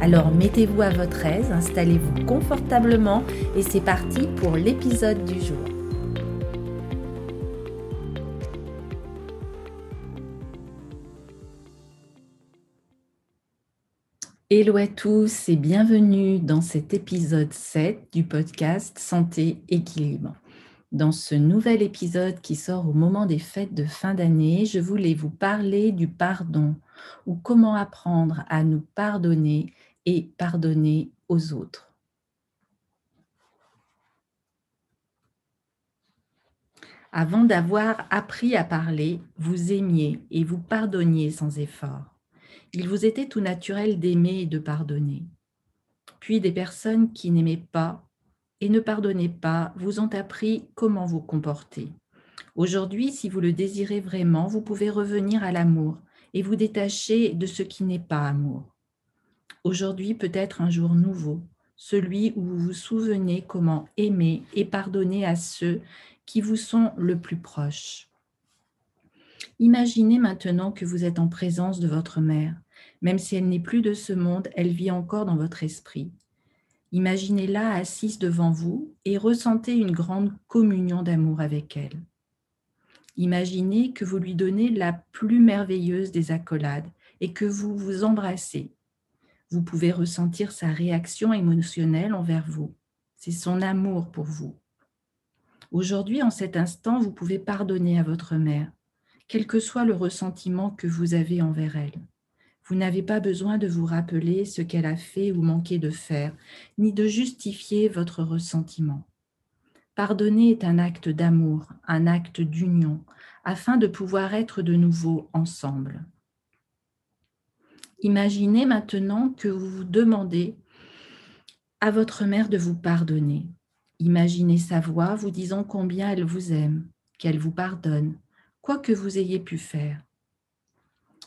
Alors mettez-vous à votre aise, installez-vous confortablement et c'est parti pour l'épisode du jour. Hello à tous et bienvenue dans cet épisode 7 du podcast Santé Équilibre. Dans ce nouvel épisode qui sort au moment des fêtes de fin d'année, je voulais vous parler du pardon ou comment apprendre à nous pardonner et pardonner aux autres. Avant d'avoir appris à parler, vous aimiez et vous pardonniez sans effort. Il vous était tout naturel d'aimer et de pardonner. Puis des personnes qui n'aimaient pas et ne pardonnez pas vous ont appris comment vous comporter. Aujourd'hui, si vous le désirez vraiment, vous pouvez revenir à l'amour et vous détacher de ce qui n'est pas amour. Aujourd'hui peut être un jour nouveau, celui où vous vous souvenez comment aimer et pardonner à ceux qui vous sont le plus proches. Imaginez maintenant que vous êtes en présence de votre mère. Même si elle n'est plus de ce monde, elle vit encore dans votre esprit. Imaginez-la assise devant vous et ressentez une grande communion d'amour avec elle. Imaginez que vous lui donnez la plus merveilleuse des accolades et que vous vous embrassez. Vous pouvez ressentir sa réaction émotionnelle envers vous. C'est son amour pour vous. Aujourd'hui, en cet instant, vous pouvez pardonner à votre mère, quel que soit le ressentiment que vous avez envers elle. Vous n'avez pas besoin de vous rappeler ce qu'elle a fait ou manqué de faire, ni de justifier votre ressentiment. Pardonner est un acte d'amour, un acte d'union, afin de pouvoir être de nouveau ensemble. Imaginez maintenant que vous vous demandez à votre mère de vous pardonner. Imaginez sa voix vous disant combien elle vous aime, qu'elle vous pardonne, quoi que vous ayez pu faire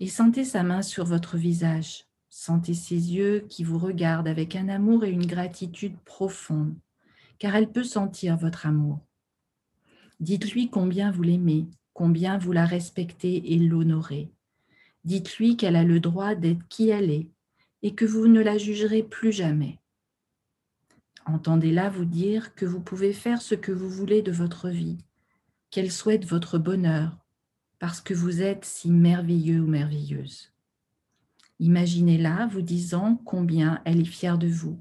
et sentez sa main sur votre visage. Sentez ses yeux qui vous regardent avec un amour et une gratitude profonde, car elle peut sentir votre amour. Dites-lui combien vous l'aimez, combien vous la respectez et l'honorez. Dites-lui qu'elle a le droit d'être qui elle est et que vous ne la jugerez plus jamais. Entendez-la vous dire que vous pouvez faire ce que vous voulez de votre vie, qu'elle souhaite votre bonheur, parce que vous êtes si merveilleux ou merveilleuse. Imaginez-la vous disant combien elle est fière de vous,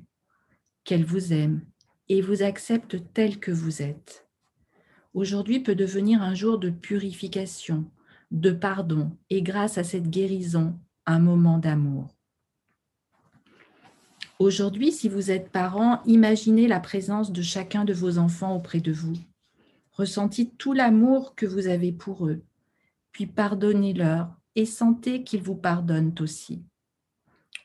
qu'elle vous aime et vous accepte tel que vous êtes. Aujourd'hui peut devenir un jour de purification, de pardon et grâce à cette guérison, un moment d'amour. Aujourd'hui, si vous êtes parent, imaginez la présence de chacun de vos enfants auprès de vous. Ressentez tout l'amour que vous avez pour eux puis pardonnez-leur et sentez qu'ils vous pardonnent aussi.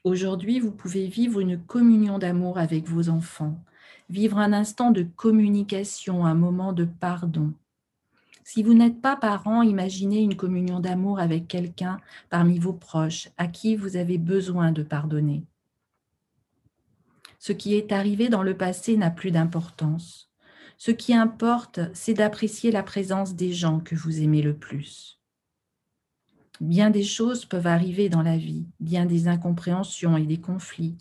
Aujourd'hui, vous pouvez vivre une communion d'amour avec vos enfants, vivre un instant de communication, un moment de pardon. Si vous n'êtes pas parent, imaginez une communion d'amour avec quelqu'un parmi vos proches à qui vous avez besoin de pardonner. Ce qui est arrivé dans le passé n'a plus d'importance. Ce qui importe, c'est d'apprécier la présence des gens que vous aimez le plus. Bien des choses peuvent arriver dans la vie, bien des incompréhensions et des conflits.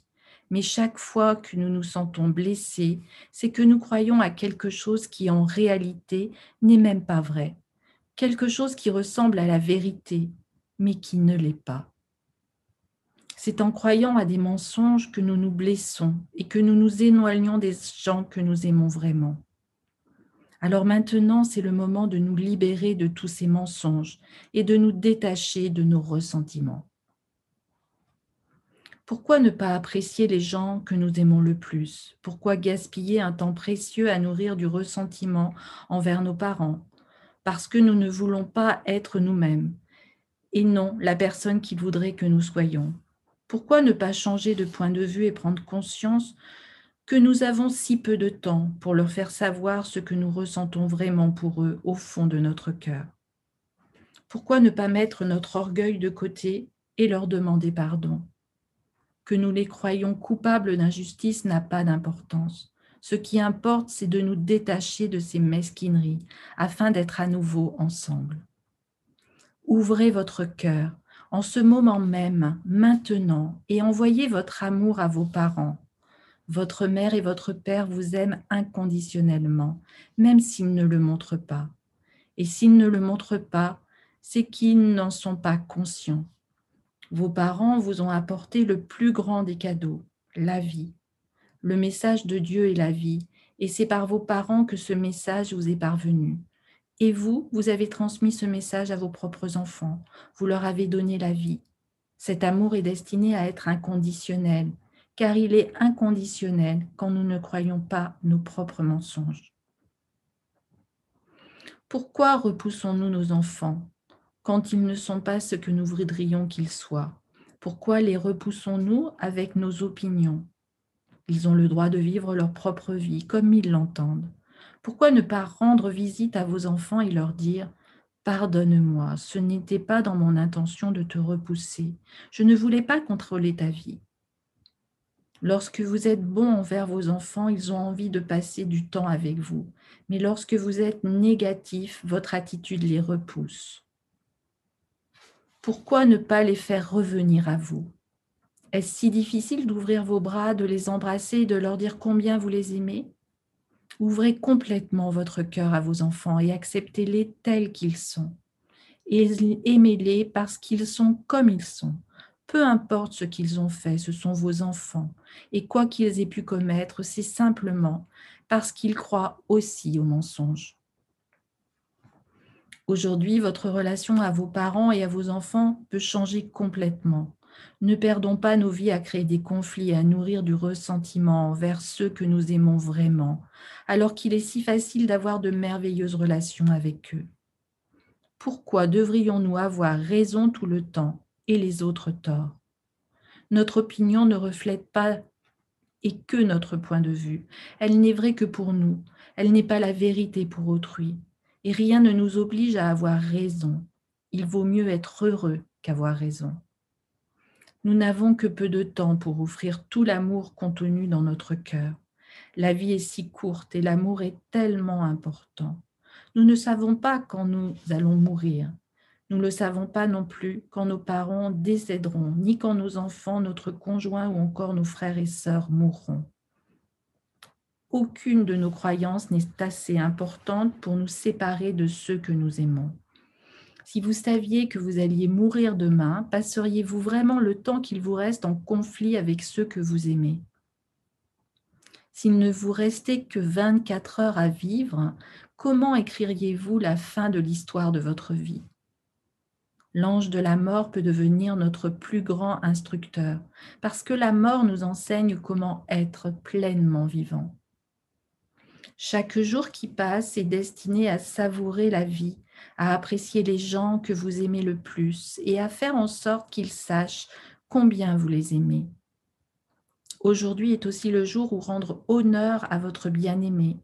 Mais chaque fois que nous nous sentons blessés, c'est que nous croyons à quelque chose qui en réalité n'est même pas vrai. Quelque chose qui ressemble à la vérité, mais qui ne l'est pas. C'est en croyant à des mensonges que nous nous blessons et que nous nous éloignons des gens que nous aimons vraiment. Alors maintenant, c'est le moment de nous libérer de tous ces mensonges et de nous détacher de nos ressentiments. Pourquoi ne pas apprécier les gens que nous aimons le plus? Pourquoi gaspiller un temps précieux à nourrir du ressentiment envers nos parents? Parce que nous ne voulons pas être nous-mêmes et non la personne qu'ils voudraient que nous soyons. Pourquoi ne pas changer de point de vue et prendre conscience que nous avons si peu de temps pour leur faire savoir ce que nous ressentons vraiment pour eux au fond de notre cœur? Pourquoi ne pas mettre notre orgueil de côté et leur demander pardon? Que nous les croyons coupables d'injustice n'a pas d'importance. Ce qui importe, c'est de nous détacher de ces mesquineries afin d'être à nouveau ensemble. Ouvrez votre cœur en ce moment même, maintenant, et envoyez votre amour à vos parents. Votre mère et votre père vous aiment inconditionnellement, même s'ils ne le montrent pas. Et s'ils ne le montrent pas, c'est qu'ils n'en sont pas conscients. Vos parents vous ont apporté le plus grand des cadeaux, la vie. Le message de Dieu est la vie, et c'est par vos parents que ce message vous est parvenu. Et vous, vous avez transmis ce message à vos propres enfants. Vous leur avez donné la vie. Cet amour est destiné à être inconditionnel, car il est inconditionnel quand nous ne croyons pas nos propres mensonges. Pourquoi repoussons-nous nos enfants? Quand ils ne sont pas ce que nous voudrions qu'ils soient Pourquoi les repoussons-nous avec nos opinions? Ils ont le droit de vivre leur propre vie comme ils l'entendent. Pourquoi ne pas rendre visite à vos enfants et leur dire Pardonne-moi, ce n'était pas dans mon intention de te repousser. Je ne voulais pas contrôler ta vie. Lorsque vous êtes bon envers vos enfants, ils ont envie de passer du temps avec vous. Mais lorsque vous êtes négatif, votre attitude les repousse. Pourquoi ne pas les faire revenir à vous? Est-ce si difficile d'ouvrir vos bras, de les embrasser et de leur dire combien vous les aimez? Ouvrez complètement votre cœur à vos enfants et acceptez-les tels qu'ils sont. Aimez-les parce qu'ils sont comme ils sont. Peu importe ce qu'ils ont fait, ce sont vos enfants. Et quoi qu'ils aient pu commettre, c'est simplement parce qu'ils croient aussi au mensonge. Aujourd'hui, votre relation à vos parents et à vos enfants peut changer complètement. Ne perdons pas nos vies à créer des conflits et à nourrir du ressentiment envers ceux que nous aimons vraiment, alors qu'il est si facile d'avoir de merveilleuses relations avec eux. Pourquoi devrions-nous avoir raison tout le temps et les autres tort? Notre opinion ne reflète pas et que notre point de vue. Elle n'est vraie que pour nous. Elle n'est pas la vérité pour autrui. Et rien ne nous oblige à avoir raison. Il vaut mieux être heureux qu'avoir raison. Nous n'avons que peu de temps pour offrir tout l'amour contenu dans notre cœur. La vie est si courte et l'amour est tellement important. Nous ne savons pas quand nous allons mourir. Nous ne le savons pas non plus quand nos parents décéderont, ni quand nos enfants, notre conjoint ou encore nos frères et sœurs mourront. Aucune de nos croyances n'est assez importante pour nous séparer de ceux que nous aimons. Si vous saviez que vous alliez mourir demain, passeriez-vous vraiment le temps qu'il vous reste en conflit avec ceux que vous aimez? S'il ne vous restait que 24 heures à vivre, comment écririez-vous la fin de l'histoire de votre vie? L'ange de la mort peut devenir notre plus grand instructeur, parce que la mort nous enseigne comment être pleinement vivant. Chaque jour qui passe est destiné à savourer la vie à apprécier les gens que vous aimez le plus et à faire en sorte qu'ils sachent combien vous les aimez. Aujourd'hui est aussi le jour où rendre honneur à votre bien-aimé,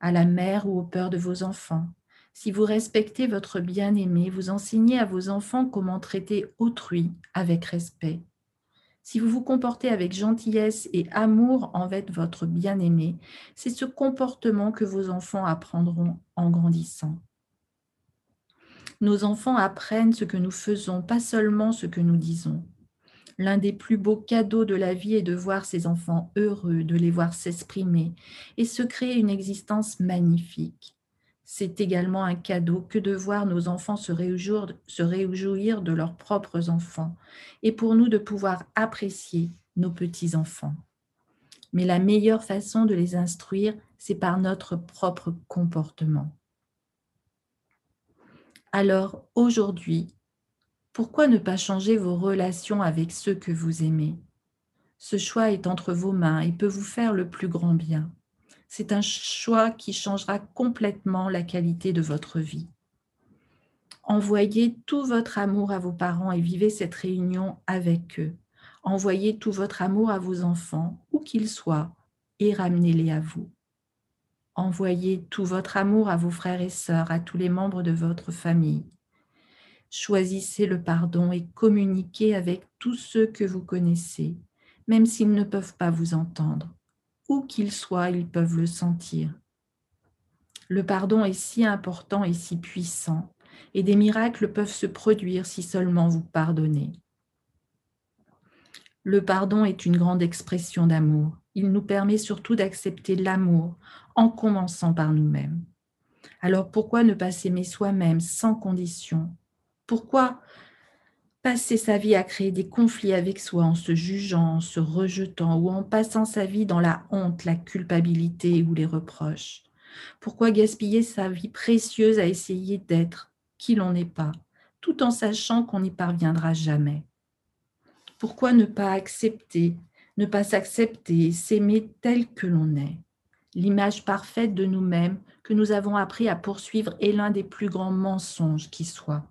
à la mère ou au père de vos enfants. Si vous respectez votre bien-aimé, vous enseignez à vos enfants comment traiter autrui avec respect. Si vous vous comportez avec gentillesse et amour envers votre bien-aimé, c'est ce comportement que vos enfants apprendront en grandissant. Nos enfants apprennent ce que nous faisons, pas seulement ce que nous disons. L'un des plus beaux cadeaux de la vie est de voir ces enfants heureux, de les voir s'exprimer et se créer une existence magnifique. C'est également un cadeau que de voir nos enfants se réjouir, de leurs propres enfants et pour nous de pouvoir apprécier nos petits-enfants. Mais la meilleure façon de les instruire, c'est par notre propre comportement. Alors aujourd'hui, pourquoi ne pas changer vos relations avec ceux que vous aimez? Ce choix est entre vos mains et peut vous faire le plus grand bien. C'est un choix qui changera complètement la qualité de votre vie. Envoyez tout votre amour à vos parents et vivez cette réunion avec eux. Envoyez tout votre amour à vos enfants, où qu'ils soient, et ramenez-les à vous. Envoyez tout votre amour à vos frères et sœurs, à tous les membres de votre famille. Choisissez le pardon et communiquez avec tous ceux que vous connaissez, même s'ils ne peuvent pas vous entendre. Où qu'ils soient, ils peuvent le sentir. Le pardon est si important et si puissant, et des miracles peuvent se produire si seulement vous pardonnez. Le pardon est une grande expression d'amour. Il nous permet surtout d'accepter l'amour en commençant par nous-mêmes. Alors pourquoi ne pas s'aimer soi-même sans condition? Pourquoi passer sa vie à créer des conflits avec soi en se jugeant, en se rejetant ou en passant sa vie dans la honte, la culpabilité ou les reproches. Pourquoi gaspiller sa vie précieuse à essayer d'être qui l'on n'est pas, tout en sachant qu'on n'y parviendra jamais? Pourquoi ne pas accepter, ne pas s'accepter, s'aimer tel que l'on est? L'image parfaite de nous-mêmes que nous avons appris à poursuivre est l'un des plus grands mensonges qui soit.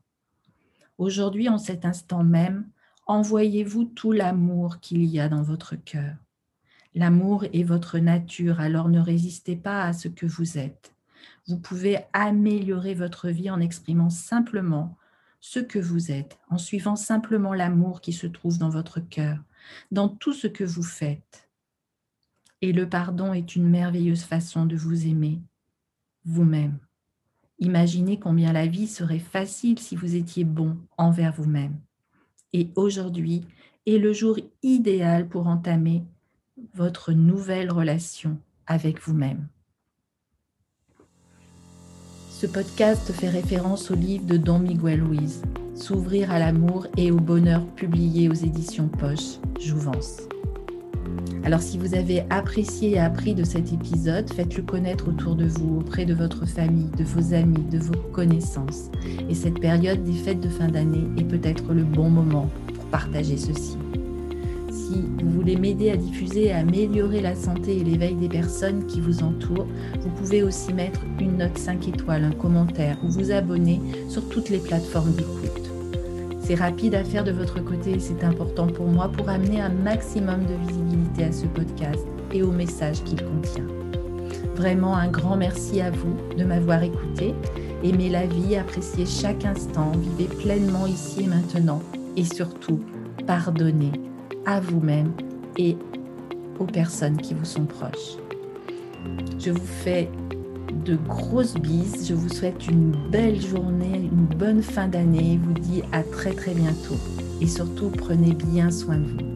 Aujourd'hui, en cet instant même, envoyez-vous tout l'amour qu'il y a dans votre cœur. L'amour est votre nature, alors ne résistez pas à ce que vous êtes. Vous pouvez améliorer votre vie en exprimant simplement ce que vous êtes, en suivant simplement l'amour qui se trouve dans votre cœur, dans tout ce que vous faites. Et le pardon est une merveilleuse façon de vous aimer, vous-même. Imaginez combien la vie serait facile si vous étiez bon envers vous-même. Et aujourd'hui est le jour idéal pour entamer votre nouvelle relation avec vous-même. Ce podcast fait référence au livre de Don Miguel Ruiz, S'ouvrir à l'amour et au bonheur, publié aux éditions Poche, Jouvence. Alors si vous avez apprécié et appris de cet épisode, faites-le connaître autour de vous, auprès de votre famille, de vos amis, de vos connaissances. Et cette période des fêtes de fin d'année est peut-être le bon moment pour partager ceci si vous voulez m'aider à diffuser et à améliorer la santé et l'éveil des personnes qui vous entourent, vous pouvez aussi mettre une note 5 étoiles, un commentaire ou vous abonner sur toutes les plateformes d'écoute. C'est rapide à faire de votre côté et c'est important pour moi pour amener un maximum de visibilité à ce podcast et au message qu'il contient. Vraiment un grand merci à vous de m'avoir écouté. Aimez la vie, appréciez chaque instant, vivez pleinement ici et maintenant et surtout, pardonnez à vous-même et aux personnes qui vous sont proches. Je vous fais de grosses bises, je vous souhaite une belle journée, une bonne fin d'année, je vous dis à très très bientôt. Et surtout prenez bien soin de vous.